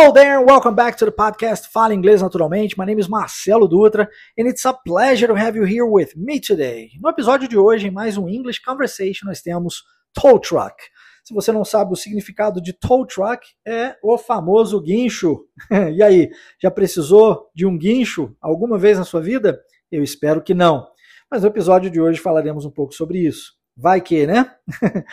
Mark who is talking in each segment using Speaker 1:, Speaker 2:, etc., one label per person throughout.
Speaker 1: Hello there, welcome back to the podcast Fala Inglês Naturalmente. My name is Marcelo Dutra and it's a pleasure to have you here with me today. No episódio de hoje, em mais um English Conversation, nós temos tow truck. Se você não sabe o significado de tow truck, é o famoso guincho. e aí, já precisou de um guincho alguma vez na sua vida? Eu espero que não. Mas no episódio de hoje falaremos um pouco sobre isso. Vai que, né?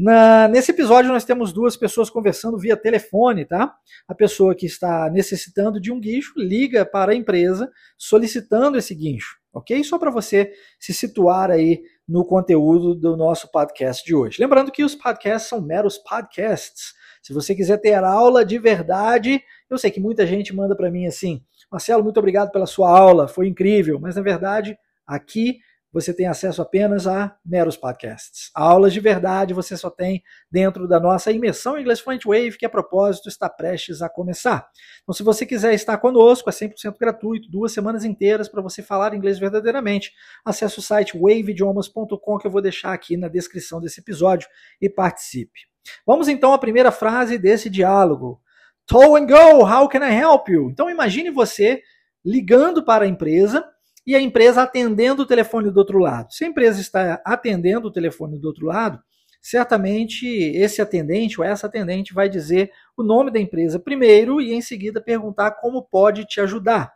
Speaker 1: Na, nesse episódio, nós temos duas pessoas conversando via telefone, tá? A pessoa que está necessitando de um guincho liga para a empresa solicitando esse guincho, ok? Só para você se situar aí no conteúdo do nosso podcast de hoje. Lembrando que os podcasts são meros podcasts. Se você quiser ter aula de verdade, eu sei que muita gente manda para mim assim: Marcelo, muito obrigado pela sua aula, foi incrível, mas na verdade, aqui você tem acesso apenas a meros podcasts. Aulas de verdade você só tem dentro da nossa imersão Inglês Fluent Wave, que a propósito está prestes a começar. Então, se você quiser estar conosco, é 100% gratuito, duas semanas inteiras para você falar inglês verdadeiramente. Acesse o site waveidiomas.com que eu vou deixar aqui na descrição desse episódio e participe. Vamos então à primeira frase desse diálogo. Tow and go, how can I help you? Então imagine você ligando para a empresa e a empresa atendendo o telefone do outro lado. Se a empresa está atendendo o telefone do outro lado, certamente esse atendente ou essa atendente vai dizer o nome da empresa primeiro e em seguida perguntar como pode te ajudar.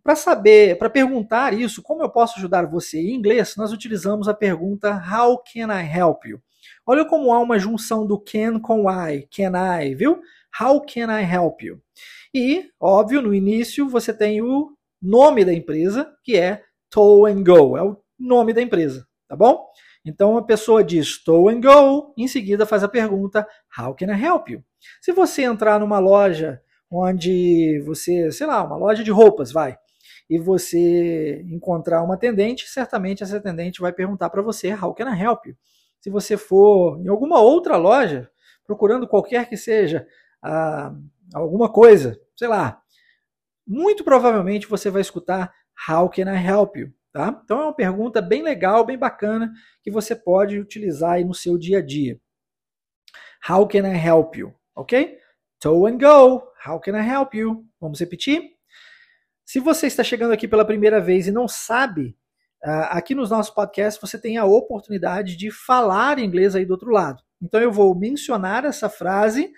Speaker 1: Para saber, para perguntar isso, como eu posso ajudar você em inglês, nós utilizamos a pergunta How can I help you? Olha como há uma junção do can com I, can I, viu? How can I help you? E, óbvio, no início você tem o nome da empresa, que é Tow and Go, é o nome da empresa, tá bom? Então a pessoa diz Tow and Go, em seguida faz a pergunta How can I help you? Se você entrar numa loja onde você, sei lá, uma loja de roupas, vai, e você encontrar uma atendente, certamente essa atendente vai perguntar para você How can I help you? Se você for em alguma outra loja, procurando qualquer que seja ah, alguma coisa, sei lá, muito provavelmente você vai escutar How can I help you? Tá? Então é uma pergunta bem legal, bem bacana, que você pode utilizar aí no seu dia a dia. How can I help you? Ok? Tow and go. How can I help you? Vamos repetir? Se você está chegando aqui pela primeira vez e não sabe, ah, aqui nos nossos podcasts você tem a oportunidade de falar inglês aí do outro lado. Então eu vou mencionar essa frase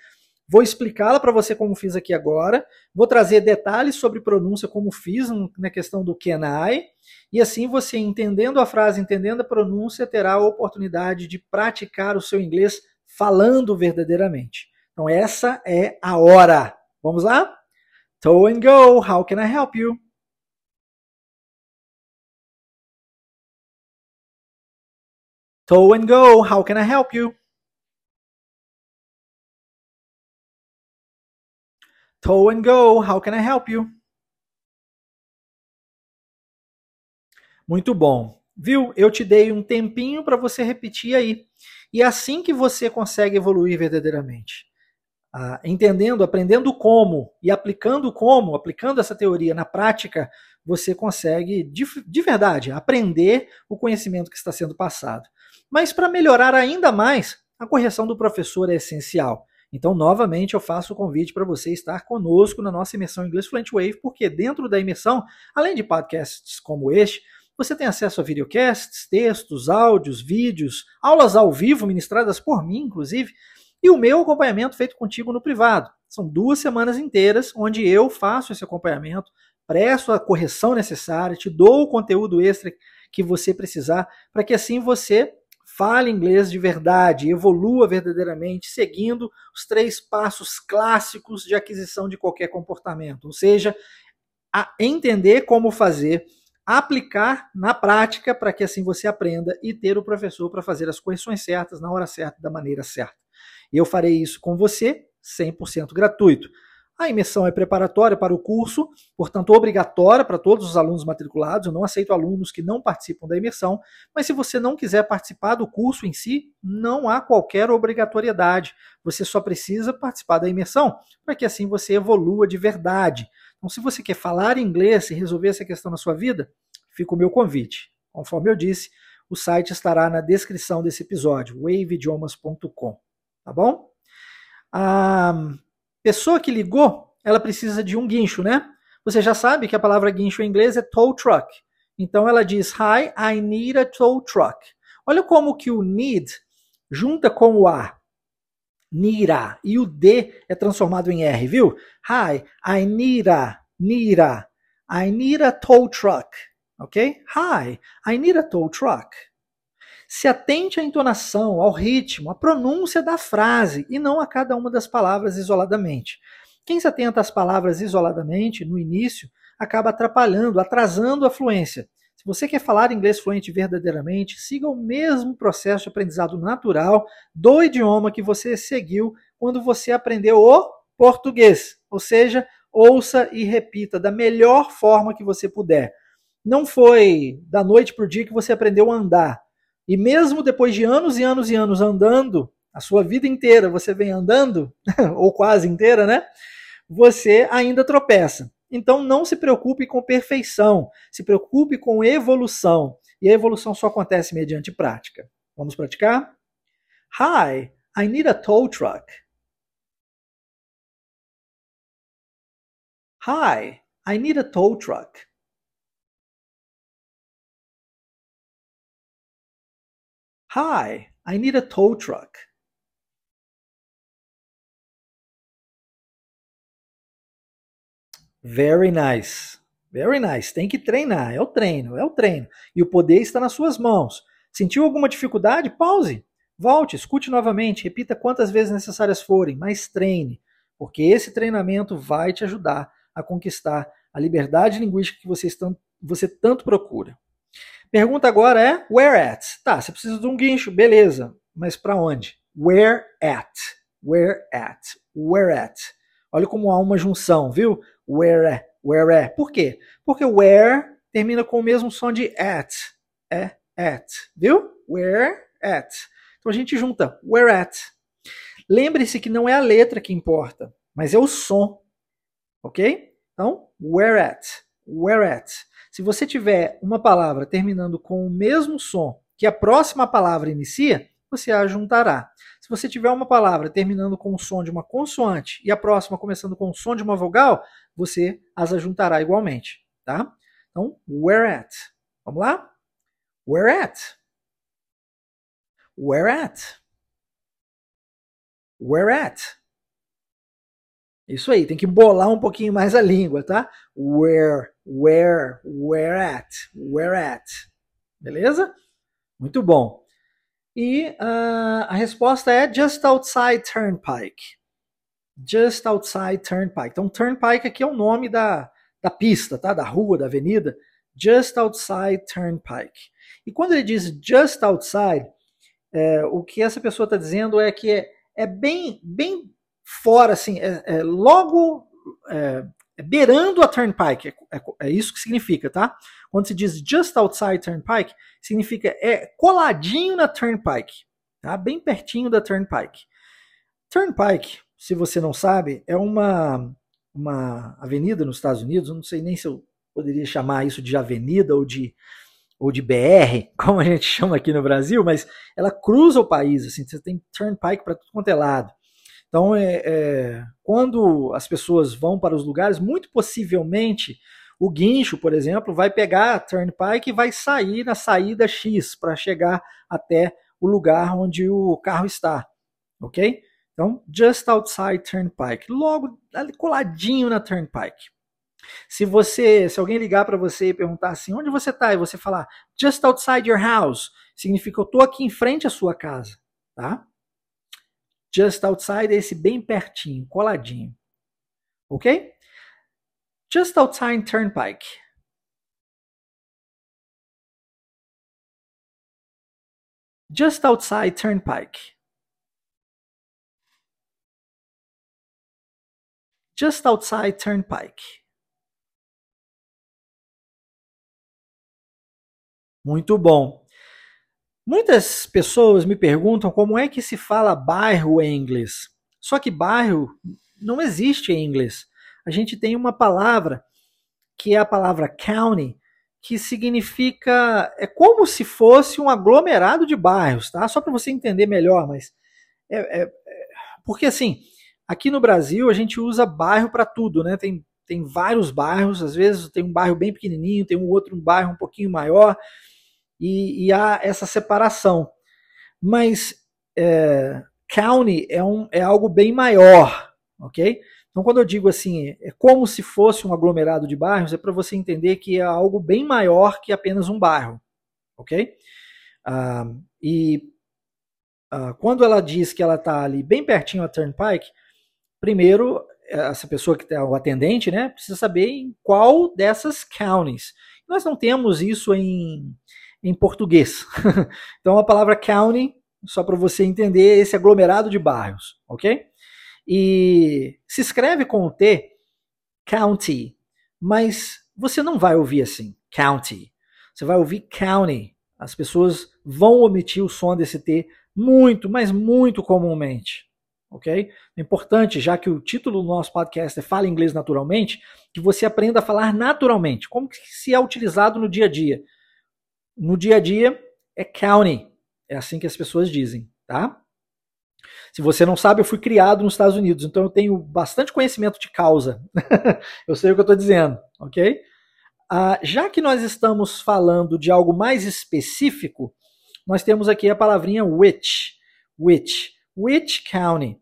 Speaker 1: Vou explicá-la para você como fiz aqui agora. Vou trazer detalhes sobre pronúncia, como fiz na questão do can I. E assim você, entendendo a frase, entendendo a pronúncia, terá a oportunidade de praticar o seu inglês falando verdadeiramente. Então, essa é a hora. Vamos lá? Tow and go. How can I help you? Tow and go. How can I help you? Tow and go, how can I help you? Muito bom. Viu? Eu te dei um tempinho para você repetir aí. E é assim que você consegue evoluir verdadeiramente. Ah, entendendo, aprendendo como e aplicando como, aplicando essa teoria na prática, você consegue de, de verdade aprender o conhecimento que está sendo passado. Mas para melhorar ainda mais, a correção do professor é essencial. Então, novamente, eu faço o convite para você estar conosco na nossa imersão Inglês Fluent Wave, porque dentro da imersão, além de podcasts como este, você tem acesso a videocasts, textos, áudios, vídeos, aulas ao vivo ministradas por mim, inclusive, e o meu acompanhamento feito contigo no privado. São duas semanas inteiras onde eu faço esse acompanhamento, presto a correção necessária, te dou o conteúdo extra que você precisar, para que assim você fale inglês de verdade, evolua verdadeiramente, seguindo os três passos clássicos de aquisição de qualquer comportamento, ou seja, entender como fazer, aplicar na prática para que assim você aprenda e ter o professor para fazer as correções certas na hora certa, da maneira certa. Eu farei isso com você 100% gratuito. A imersão é preparatória para o curso, portanto, obrigatória para todos os alunos matriculados. Eu não aceito alunos que não participam da imersão, mas se você não quiser participar do curso em si, não há qualquer obrigatoriedade. Você só precisa participar da imersão para que assim você evolua de verdade. Então, se você quer falar inglês e resolver essa questão na sua vida, fica o meu convite. Conforme eu disse, o site estará na descrição desse episódio, waveidiomas.com. Tá bom? Ah, pessoa que ligou ela precisa de um guincho, né? Você já sabe que a palavra guincho em inglês é tow truck. Então ela diz: Hi, I need a tow truck. Olha como que o need junta com o a. Nira. E o D é transformado em R, viu? Hi, I need a. Nira. I need a tow truck. Ok? Hi, I need a tow truck. Se atente à entonação, ao ritmo, à pronúncia da frase e não a cada uma das palavras isoladamente. Quem se atenta às palavras isoladamente, no início, acaba atrapalhando, atrasando a fluência. Se você quer falar inglês fluente verdadeiramente, siga o mesmo processo de aprendizado natural do idioma que você seguiu quando você aprendeu o português. Ou seja, ouça e repita da melhor forma que você puder. Não foi da noite para o dia que você aprendeu a andar. E mesmo depois de anos e anos e anos andando, a sua vida inteira você vem andando, ou quase inteira, né? Você ainda tropeça. Então não se preocupe com perfeição, se preocupe com evolução. E a evolução só acontece mediante prática. Vamos praticar? Hi, I need a tow truck. Hi, I need a tow truck. Hi, I need a tow truck. Very nice. Very nice. Tem que treinar. É o treino, é o treino. E o poder está nas suas mãos. Sentiu alguma dificuldade? Pause. Volte, escute novamente, repita quantas vezes necessárias forem, mas treine, porque esse treinamento vai te ajudar a conquistar a liberdade linguística que você, você tanto procura. Pergunta agora é where at? Tá, você precisa de um guincho, beleza. Mas para onde? Where at? Where at? Where at? Olha como há uma junção, viu? Where at? Where at? Por quê? Porque where termina com o mesmo som de at. É at, viu? Where at. Então a gente junta where at. Lembre-se que não é a letra que importa, mas é o som. Ok? Então, where at? Where at? Se você tiver uma palavra terminando com o mesmo som que a próxima palavra inicia, você a juntará. Se você tiver uma palavra terminando com o som de uma consoante e a próxima começando com o som de uma vogal, você as ajuntará igualmente, tá? Então, where at? Vamos lá? Where at? Where at? Where at? Isso aí, tem que bolar um pouquinho mais a língua, tá? Where, where, where at, where at. Beleza? Muito bom. E uh, a resposta é just outside Turnpike. Just outside Turnpike. Então, Turnpike aqui é o nome da, da pista, tá? Da rua, da avenida. Just outside Turnpike. E quando ele diz just outside, é, o que essa pessoa está dizendo é que é, é bem, bem fora, assim, é, é logo é, é beirando a Turnpike. É, é, é, isso que significa, tá? Quando se diz just outside Turnpike, significa é coladinho na Turnpike, tá? Bem pertinho da Turnpike. Turnpike, se você não sabe, é uma, uma avenida nos Estados Unidos, não sei nem se eu poderia chamar isso de avenida ou de ou de BR, como a gente chama aqui no Brasil, mas ela cruza o país, assim, você tem turnpike para tudo quanto é lado. Então, é, é, quando as pessoas vão para os lugares, muito possivelmente o guincho, por exemplo, vai pegar a turnpike e vai sair na saída X para chegar até o lugar onde o carro está, ok? Então, just outside turnpike, logo ali coladinho na turnpike. Se você, se alguém ligar para você e perguntar assim, onde você está, e você falar just outside your house, significa eu estou aqui em frente à sua casa, tá? Just outside é esse bem pertinho, coladinho. Ok? Just outside Turnpike. Just outside Turnpike. Just outside Turnpike. Muito bom. Muitas pessoas me perguntam como é que se fala bairro em inglês. Só que bairro não existe em inglês. A gente tem uma palavra que é a palavra county, que significa é como se fosse um aglomerado de bairros, tá? Só para você entender melhor, mas é, é, é, porque assim aqui no Brasil a gente usa bairro para tudo, né? Tem, tem vários bairros, às vezes tem um bairro bem pequenininho, tem um outro um bairro um pouquinho maior, e, e há essa separação. Mas é, county é, um, é algo bem maior, ok? Então, quando eu digo assim, é como se fosse um aglomerado de bairros, é para você entender que é algo bem maior que apenas um bairro, ok? Ah, e ah, quando ela diz que ela está ali bem pertinho a Turnpike, primeiro, essa pessoa que está o atendente, né, precisa saber em qual dessas counties. Nós não temos isso em, em português. então, a palavra county, só para você entender, esse aglomerado de bairros, ok? E se escreve com o T, county, mas você não vai ouvir assim, county. Você vai ouvir county. As pessoas vão omitir o som desse T muito, mas muito comumente. Ok? É importante, já que o título do nosso podcast é Fala Inglês Naturalmente, que você aprenda a falar naturalmente. Como que se é utilizado no dia a dia? No dia a dia é county. É assim que as pessoas dizem, tá? Se você não sabe, eu fui criado nos Estados Unidos, então eu tenho bastante conhecimento de causa. eu sei o que eu estou dizendo, ok? Ah, já que nós estamos falando de algo mais específico, nós temos aqui a palavrinha which. Which. Which county.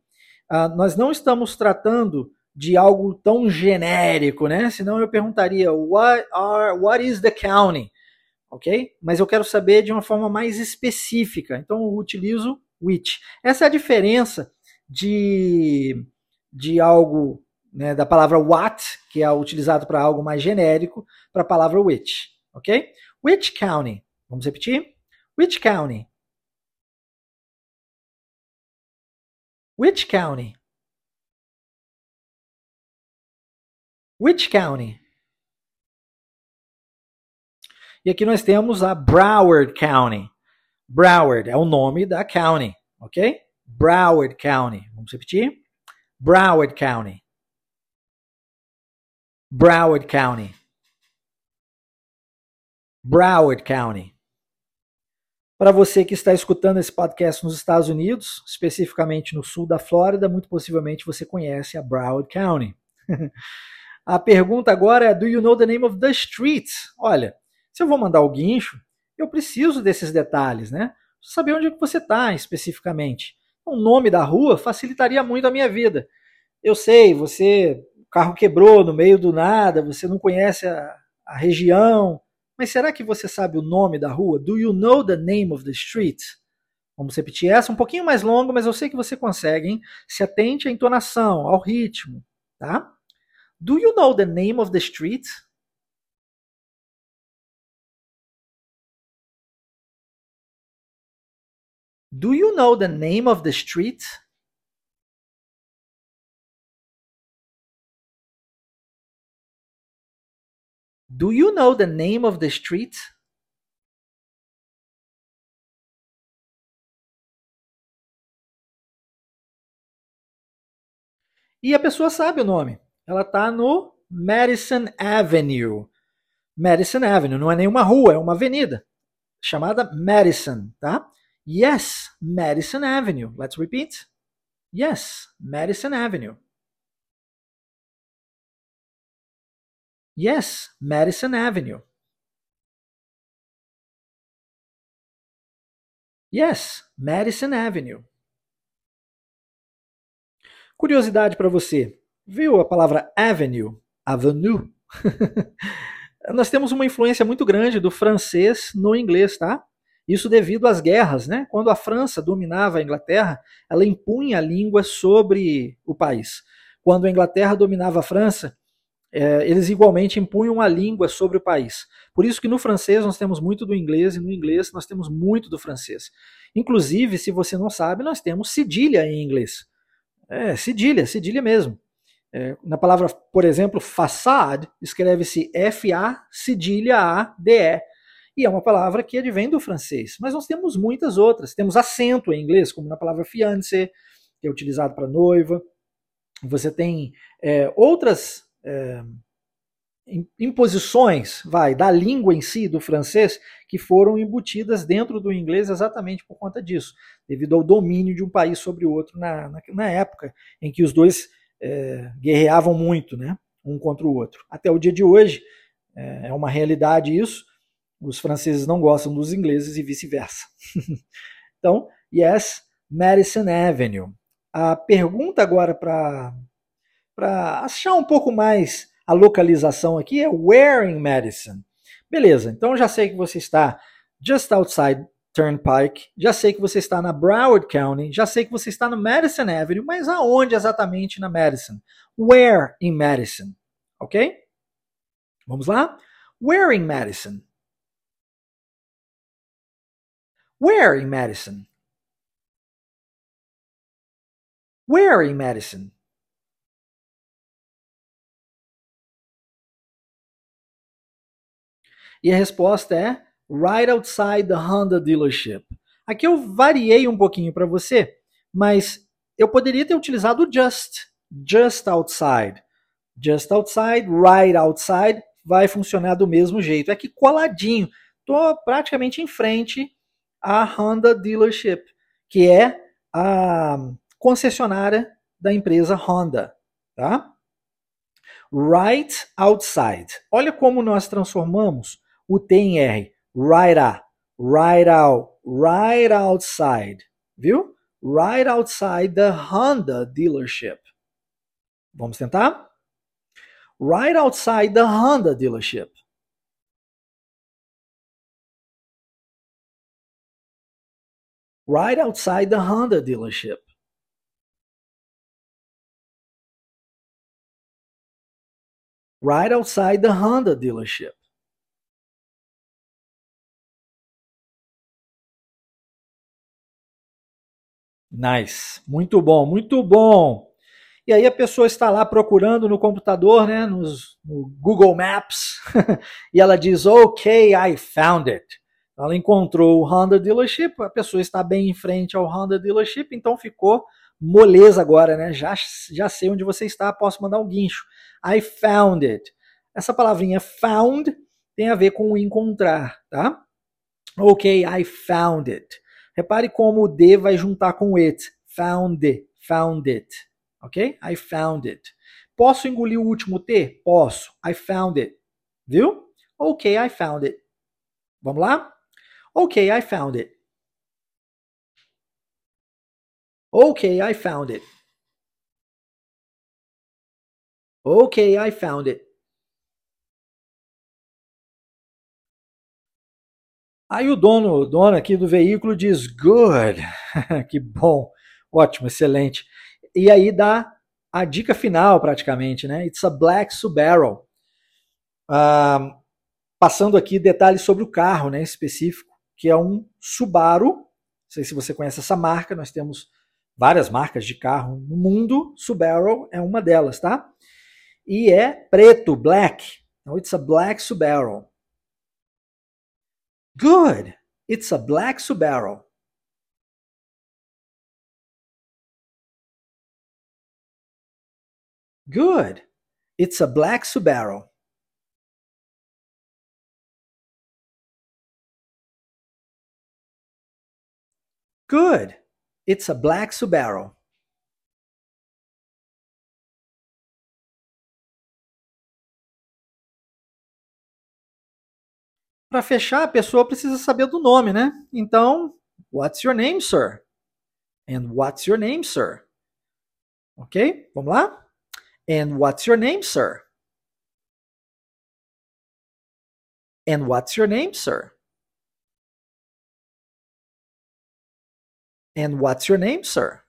Speaker 1: Ah, nós não estamos tratando de algo tão genérico, né? Senão eu perguntaria what are what is the county, ok? Mas eu quero saber de uma forma mais específica. Então eu utilizo which. Essa é a diferença de, de algo, né, da palavra what, que é utilizado para algo mais genérico, para a palavra which, ok? Which county? Vamos repetir? Which county? Which county? Which county? E aqui nós temos a Broward County. Broward é o nome da county, ok? Broward County. Vamos repetir? Broward County. Broward County. Broward County. Para você que está escutando esse podcast nos Estados Unidos, especificamente no sul da Flórida, muito possivelmente você conhece a Broward County. a pergunta agora é: Do you know the name of the street? Olha, se eu vou mandar o guincho, eu preciso desses detalhes, né? Saber onde é que você está especificamente. O nome da rua facilitaria muito a minha vida. Eu sei, você, o carro quebrou no meio do nada, você não conhece a, a região, mas será que você sabe o nome da rua? Do you know the name of the street? Vamos repetir essa, um pouquinho mais longa, mas eu sei que você consegue, hein? Se atente à entonação, ao ritmo, tá? Do you know the name of the street? Do you know the name of the street? Do you know the name of the street? E a pessoa sabe o nome. Ela está no Madison Avenue. Madison Avenue não é nenhuma rua, é uma avenida chamada Madison, tá? Yes, Madison Avenue. Let's repeat. Yes, Madison Avenue. Yes, Madison Avenue. Yes, Madison Avenue. Curiosidade para você. Viu a palavra avenue? Avenue? Nós temos uma influência muito grande do francês no inglês, tá? Isso devido às guerras, né? Quando a França dominava a Inglaterra, ela impunha a língua sobre o país. Quando a Inglaterra dominava a França, é, eles igualmente impunham a língua sobre o país. Por isso que no francês nós temos muito do inglês e no inglês nós temos muito do francês. Inclusive, se você não sabe, nós temos cedilha em inglês. É, cedilha, cedilha mesmo. É, na palavra, por exemplo, façade, escreve-se F-A, cedilha A-D-E e é uma palavra que advém do francês. Mas nós temos muitas outras. Temos acento em inglês, como na palavra fiancé, que é utilizado para noiva. Você tem é, outras é, imposições, vai, da língua em si, do francês, que foram embutidas dentro do inglês exatamente por conta disso, devido ao domínio de um país sobre o outro na, na, na época em que os dois é, guerreavam muito, né, um contra o outro. Até o dia de hoje é, é uma realidade isso. Os franceses não gostam dos ingleses e vice-versa. então, yes, Madison Avenue. A pergunta agora para achar um pouco mais a localização aqui é where in Madison. Beleza, então já sei que você está just outside Turnpike, já sei que você está na Broward County, já sei que você está no Madison Avenue, mas aonde exatamente na Madison? Where in Madison? Ok? Vamos lá? Where in Madison? Where in Madison? Where in Madison? E a resposta é right outside the Honda dealership. Aqui eu variei um pouquinho para você, mas eu poderia ter utilizado just, just outside. Just outside, right outside, vai funcionar do mesmo jeito. É que coladinho. Estou praticamente em frente à Honda dealership, que é a concessionária da empresa Honda, tá? Right outside. Olha como nós transformamos o T em R. Right out, right out, right outside. Viu? Right outside the Honda dealership. Vamos tentar? Right outside the Honda dealership. Right outside the Honda dealership. Right outside the Honda dealership. Nice. Muito bom, muito bom. E aí a pessoa está lá procurando no computador, né, nos, no Google Maps, e ela diz, ok, I found it. Ela encontrou o Honda Dealership, a pessoa está bem em frente ao Honda Dealership, então ficou moleza agora, né? Já, já sei onde você está, posso mandar um guincho. I found it. Essa palavrinha found tem a ver com encontrar, tá? Ok, I found it. Repare como o D vai juntar com it. Found it. Found it. Ok? I found it. Posso engolir o último T? Posso. I found it. Viu? Ok, I found it. Vamos lá? Ok, I found it. Ok, I found it. Ok, I found it. Aí o dono, o dono aqui do veículo diz good, que bom, ótimo, excelente. E aí dá a dica final praticamente, né? It's a black Subaru. Ah, passando aqui detalhes sobre o carro, né, específico, que é um Subaru. Não sei se você conhece essa marca, nós temos várias marcas de carro no mundo, Subaru é uma delas, tá? E é preto, black. Então, it's a black Subaru. Good. It's a black Subaru. Good. It's a black Subaru. Good. It's a black Subaru. Para fechar, a pessoa precisa saber do nome, né? Então, what's your name, sir? And what's your name, sir? Ok? Vamos lá? And what's your name, sir? And what's your name, sir? And what's your name, sir?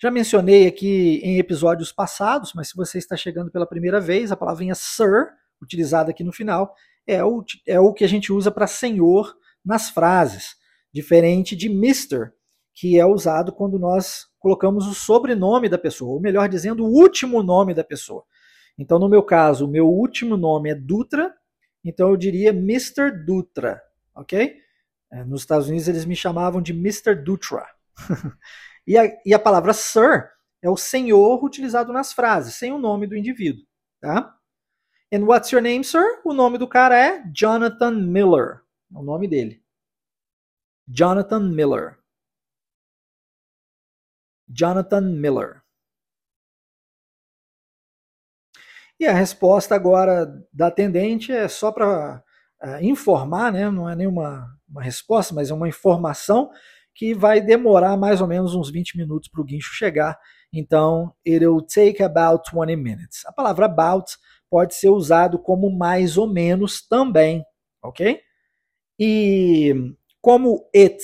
Speaker 1: Já mencionei aqui em episódios passados, mas se você está chegando pela primeira vez, a palavrinha sir utilizada aqui no final, é o, é o que a gente usa para senhor nas frases, diferente de Mr., que é usado quando nós colocamos o sobrenome da pessoa, ou melhor dizendo, o último nome da pessoa. Então, no meu caso, o meu último nome é Dutra, então eu diria Mr. Dutra, ok? É, nos Estados Unidos eles me chamavam de Mr. Dutra. e, a, e a palavra Sir é o senhor utilizado nas frases, sem o nome do indivíduo, tá? And what's your name, sir? O nome do cara é Jonathan Miller. É o nome dele. Jonathan Miller. Jonathan Miller. E a resposta agora da atendente é só para uh, é, informar, né? não é nenhuma uma resposta, mas é uma informação que vai demorar mais ou menos uns 20 minutos para o guincho chegar. Então, it'll take about 20 minutes. A palavra about pode ser usado como mais ou menos também, ok? E como it,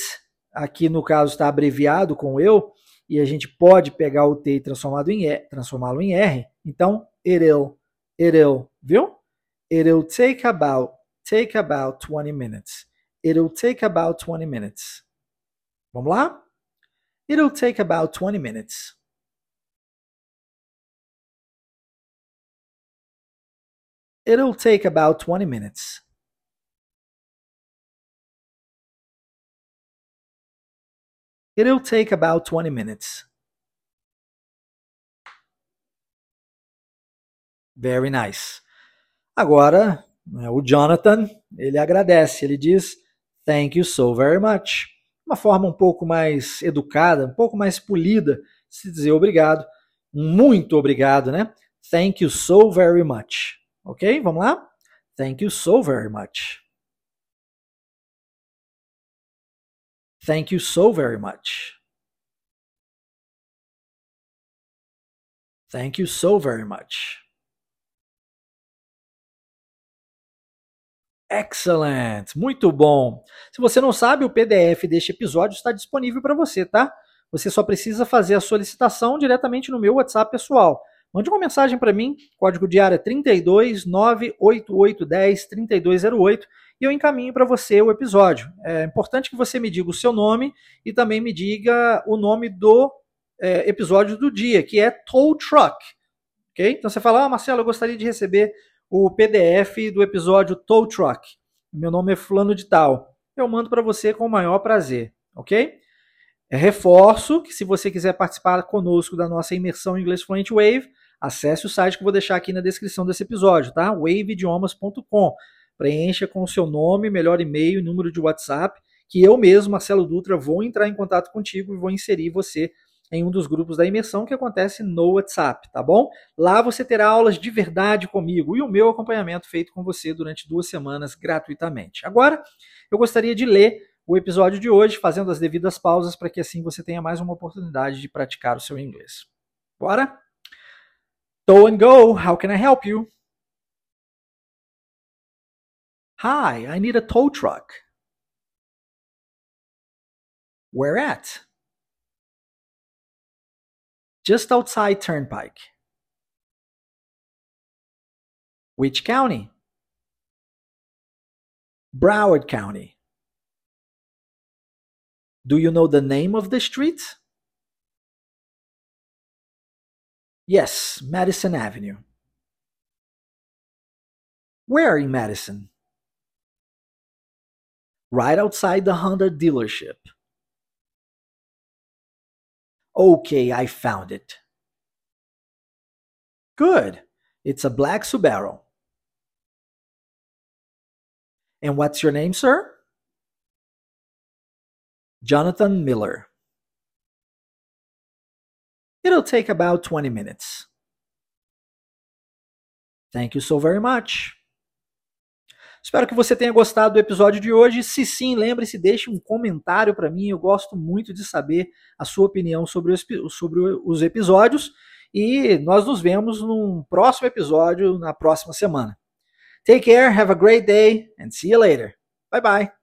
Speaker 1: aqui no caso está abreviado com eu, e a gente pode pegar o T e transformá-lo em, e, transformá em R, então it'll, it'll, viu? It'll take about, take about 20 minutes. It'll take about 20 minutes. Vamos lá? It'll take about 20 minutes. It'll take about 20 minutes. It'll take about 20 minutes. Very nice. Agora, né, o Jonathan, ele agradece, ele diz thank you so very much. Uma forma um pouco mais educada, um pouco mais polida de se dizer obrigado. Muito obrigado, né? Thank you so very much. Ok? Vamos lá? Thank you so very much. Thank you so very much. Thank you so very much. Excellent! Muito bom! Se você não sabe, o PDF deste episódio está disponível para você, tá? Você só precisa fazer a solicitação diretamente no meu WhatsApp pessoal. Mande uma mensagem para mim, código de área 32 98810 3208 e eu encaminho para você o episódio. É importante que você me diga o seu nome e também me diga o nome do é, episódio do dia, que é Tow Truck. Ok? Então você fala, ah, Marcelo, eu gostaria de receber o PDF do episódio Tow Truck. Meu nome é Fulano de Tal. Eu mando para você com o maior prazer, ok? É, reforço que se você quiser participar conosco da nossa imersão em inglês Fluent Wave, acesse o site que eu vou deixar aqui na descrição desse episódio, tá? waveidiomas.com. Preencha com o seu nome, melhor e-mail número de WhatsApp, que eu mesmo, Marcelo Dutra, vou entrar em contato contigo e vou inserir você em um dos grupos da imersão que acontece no WhatsApp, tá bom? Lá você terá aulas de verdade comigo e o meu acompanhamento feito com você durante duas semanas gratuitamente. Agora, eu gostaria de ler o episódio de hoje, fazendo as devidas pausas para que assim você tenha mais uma oportunidade de praticar o seu inglês. Bora? Tow and go, how can I help you? Hi, I need a tow truck. Where at? Just outside Turnpike. Which county? Broward County. Do you know the name of the street? Yes, Madison Avenue. Where in Madison? Right outside the Honda dealership. Okay, I found it. Good. It's a black Subaru. And what's your name, sir? Jonathan Miller. It'll take about 20 minutes. Thank you so very much. Espero que você tenha gostado do episódio de hoje. Se sim, lembre-se, deixe um comentário para mim. Eu gosto muito de saber a sua opinião sobre os, sobre os episódios. E nós nos vemos num próximo episódio na próxima semana. Take care, have a great day, and see you later. Bye bye.